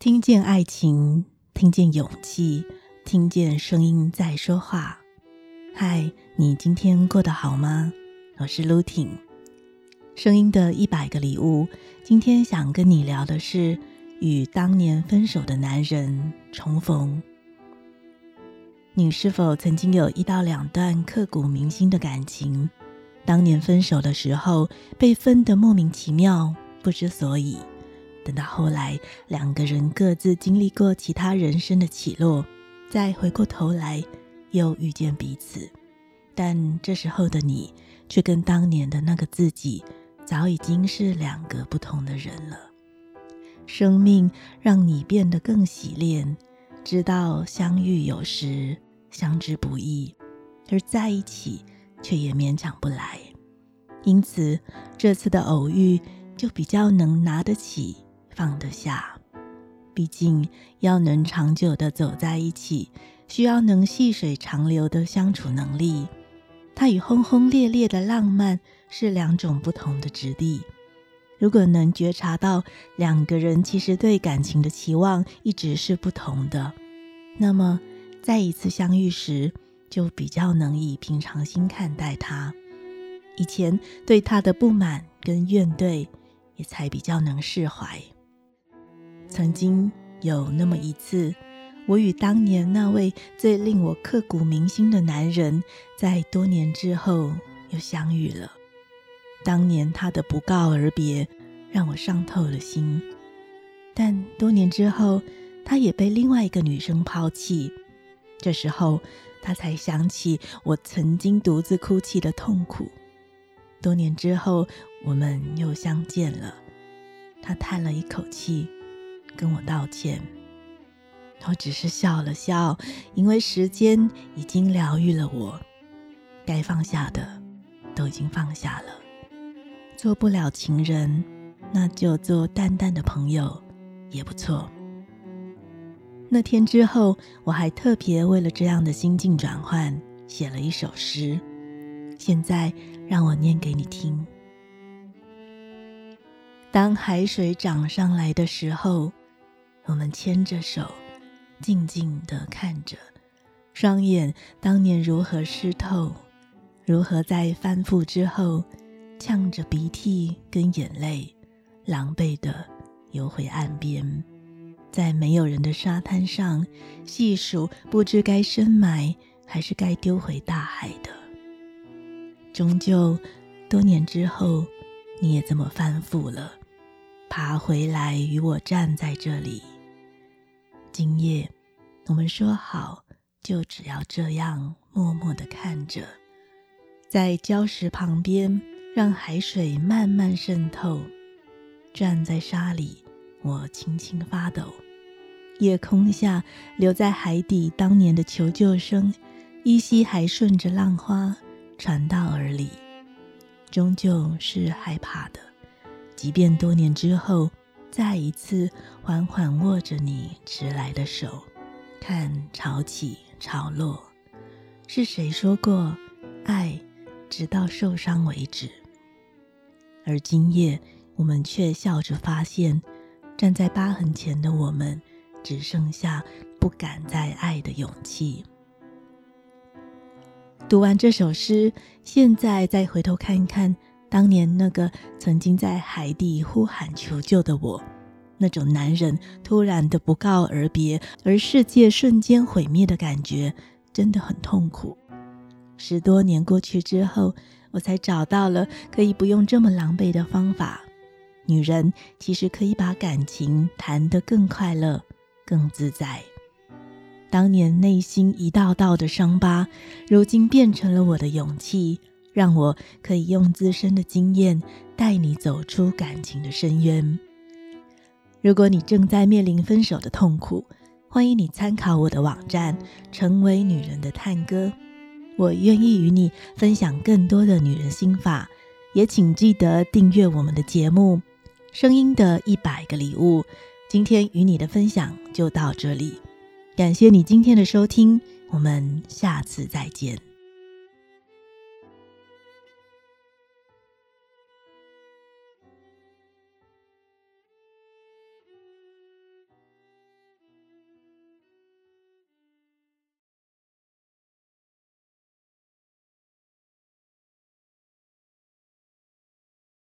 听见爱情，听见勇气，听见声音在说话。嗨，你今天过得好吗？我是露婷。声音的一百个礼物，今天想跟你聊的是与当年分手的男人重逢。你是否曾经有一到两段刻骨铭心的感情？当年分手的时候，被分得莫名其妙，不知所以。等到后来，两个人各自经历过其他人生的起落，再回过头来又遇见彼此，但这时候的你却跟当年的那个自己早已经是两个不同的人了。生命让你变得更洗练，知道相遇有时，相知不易，而在一起却也勉强不来。因此，这次的偶遇就比较能拿得起。放得下，毕竟要能长久的走在一起，需要能细水长流的相处能力。它与轰轰烈烈的浪漫是两种不同的质地。如果能觉察到两个人其实对感情的期望一直是不同的，那么再一次相遇时，就比较能以平常心看待他。以前对他的不满跟怨怼，也才比较能释怀。曾经有那么一次，我与当年那位最令我刻骨铭心的男人，在多年之后又相遇了。当年他的不告而别，让我伤透了心。但多年之后，他也被另外一个女生抛弃。这时候，他才想起我曾经独自哭泣的痛苦。多年之后，我们又相见了。他叹了一口气。跟我道歉，我只是笑了笑，因为时间已经疗愈了我，该放下的都已经放下了。做不了情人，那就做淡淡的朋友也不错。那天之后，我还特别为了这样的心境转换，写了一首诗。现在让我念给你听：当海水涨上来的时候。我们牵着手，静静地看着，双眼当年如何湿透，如何在翻覆之后，呛着鼻涕跟眼泪，狼狈地游回岸边，在没有人的沙滩上细数，不知该深埋还是该丢回大海的。终究，多年之后，你也这么翻覆了，爬回来与我站在这里。今夜，我们说好，就只要这样默默地看着，在礁石旁边，让海水慢慢渗透。站在沙里，我轻轻发抖。夜空下，留在海底当年的求救声，依稀还顺着浪花传到耳里。终究是害怕的，即便多年之后。再一次缓缓握着你迟来的手，看潮起潮落。是谁说过爱直到受伤为止？而今夜，我们却笑着发现，站在疤痕前的我们，只剩下不敢再爱的勇气。读完这首诗，现在再回头看一看。当年那个曾经在海底呼喊求救的我，那种男人突然的不告而别，而世界瞬间毁灭的感觉，真的很痛苦。十多年过去之后，我才找到了可以不用这么狼狈的方法。女人其实可以把感情谈得更快乐、更自在。当年内心一道道的伤疤，如今变成了我的勇气。让我可以用自身的经验带你走出感情的深渊。如果你正在面临分手的痛苦，欢迎你参考我的网站《成为女人的探戈》，我愿意与你分享更多的女人心法。也请记得订阅我们的节目《声音的一百个礼物》。今天与你的分享就到这里，感谢你今天的收听，我们下次再见。